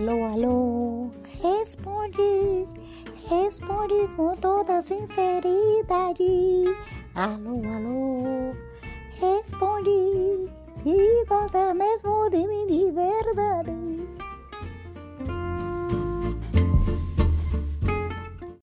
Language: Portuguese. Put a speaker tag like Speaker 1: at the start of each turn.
Speaker 1: Alô, alô, responde, responde com toda sinceridade. Alô, alô, responde, se gosta mesmo de mim de verdade.